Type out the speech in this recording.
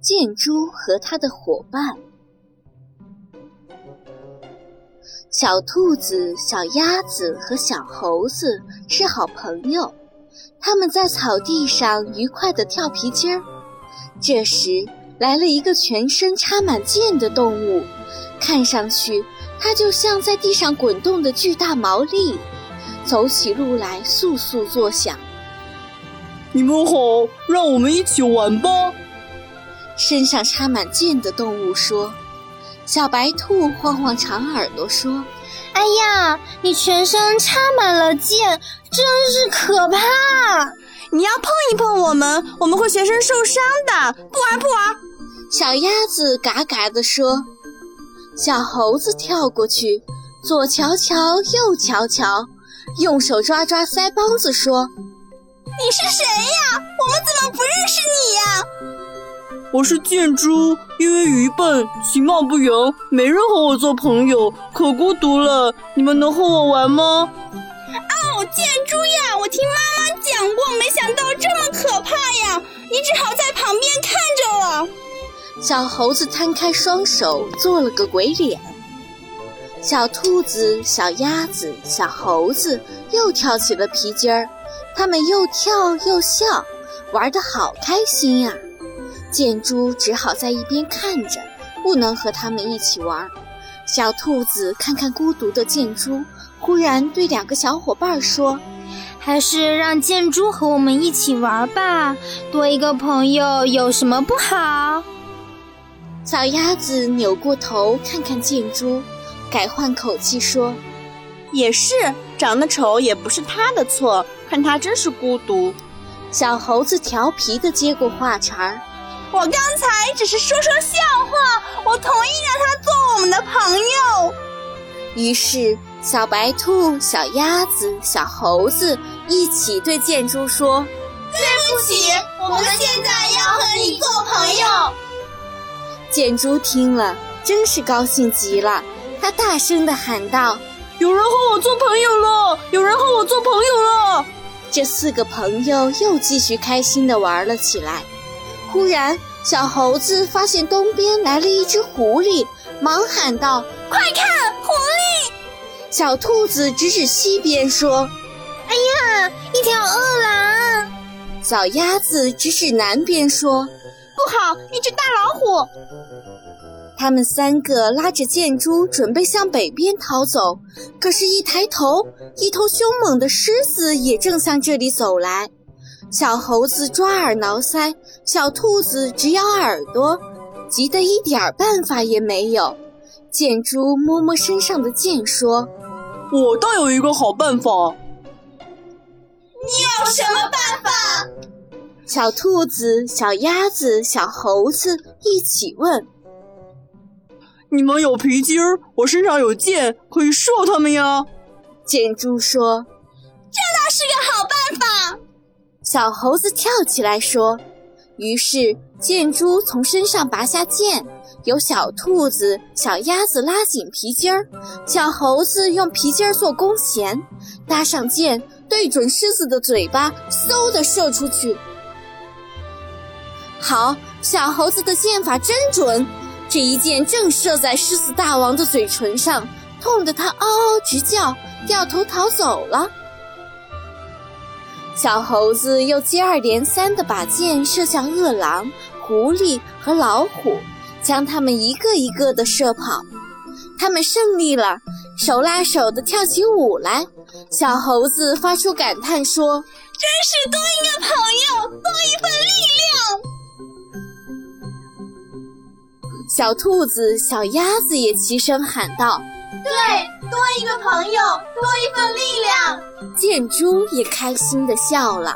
箭猪和他的伙伴。小兔子、小鸭子和小猴子是好朋友，他们在草地上愉快地跳皮筋儿。这时，来了一个全身插满箭的动物，看上去它就像在地上滚动的巨大毛栗，走起路来簌簌作响。你们好，让我们一起玩吧。身上插满箭的动物说。小白兔晃晃长耳朵说：“哎呀，你全身插满了箭，真是可怕！你要碰一碰我们，我们会全身受伤的。不玩不玩。”小鸭子嘎嘎地说。小猴子跳过去，左瞧瞧，右瞧瞧，用手抓抓腮帮子说：“你是谁呀？我们怎么不认识你呀？”我是箭猪，因为愚笨、其貌不扬，没人和我做朋友，可孤独了。你们能和我玩吗？哦，箭猪呀，我听妈妈讲过，没想到这么可怕呀！你只好在旁边看着了。小猴子摊开双手，做了个鬼脸。小兔子、小鸭子、小猴子又跳起了皮筋儿，他们又跳又笑，玩得好开心呀！箭猪只好在一边看着，不能和他们一起玩。小兔子看看孤独的箭猪，忽然对两个小伙伴说：“还是让箭猪和我们一起玩吧，多一个朋友有什么不好？”小鸭子扭过头看看箭猪，改换口气说：“也是，长得丑也不是他的错，看他真是孤独。”小猴子调皮的接过话茬儿。我刚才只是说说笑话，我同意让他做我们的朋友。于是，小白兔、小鸭子、小猴子一起对建猪说：“对不起，我们现在要和你做朋友。”建猪听了，真是高兴极了，他大声的喊道：“有人和我做朋友了！有人和我做朋友了！”这四个朋友又继续开心地玩了起来。忽然，小猴子发现东边来了一只狐狸，忙喊道：“快看，狐狸！”小兔子指指西边说：“哎呀，一条饿狼！”小鸭子指指南边说：“不好，一只大老虎！”他们三个拉着箭猪准备向北边逃走，可是，一抬头，一头凶猛的狮子也正向这里走来。小猴子抓耳挠腮，小兔子直咬耳朵，急得一点办法也没有。箭猪摸摸身上的箭，说：“我倒有一个好办法。”你有什么办法？小兔子、小鸭子、小猴子一起问：“你们有皮筋儿，我身上有箭，可以射他们呀。”箭猪说：“这倒是个好办法。”小猴子跳起来说：“于是箭猪从身上拔下箭，由小兔子、小鸭子拉紧皮筋儿，小猴子用皮筋儿做弓弦，搭上箭，对准狮子的嘴巴，嗖的射出去。好，小猴子的箭法真准，这一箭正射在狮子大王的嘴唇上，痛得他嗷嗷直叫，掉头逃走了。”小猴子又接二连三地把箭射向饿狼、狐狸和老虎，将他们一个一个地射跑。他们胜利了，手拉手地跳起舞来。小猴子发出感叹说：“真是多一个朋友，小兔子、小鸭子也齐声喊道：“对，多一个朋友，多一份力量。”箭猪也开心地笑了。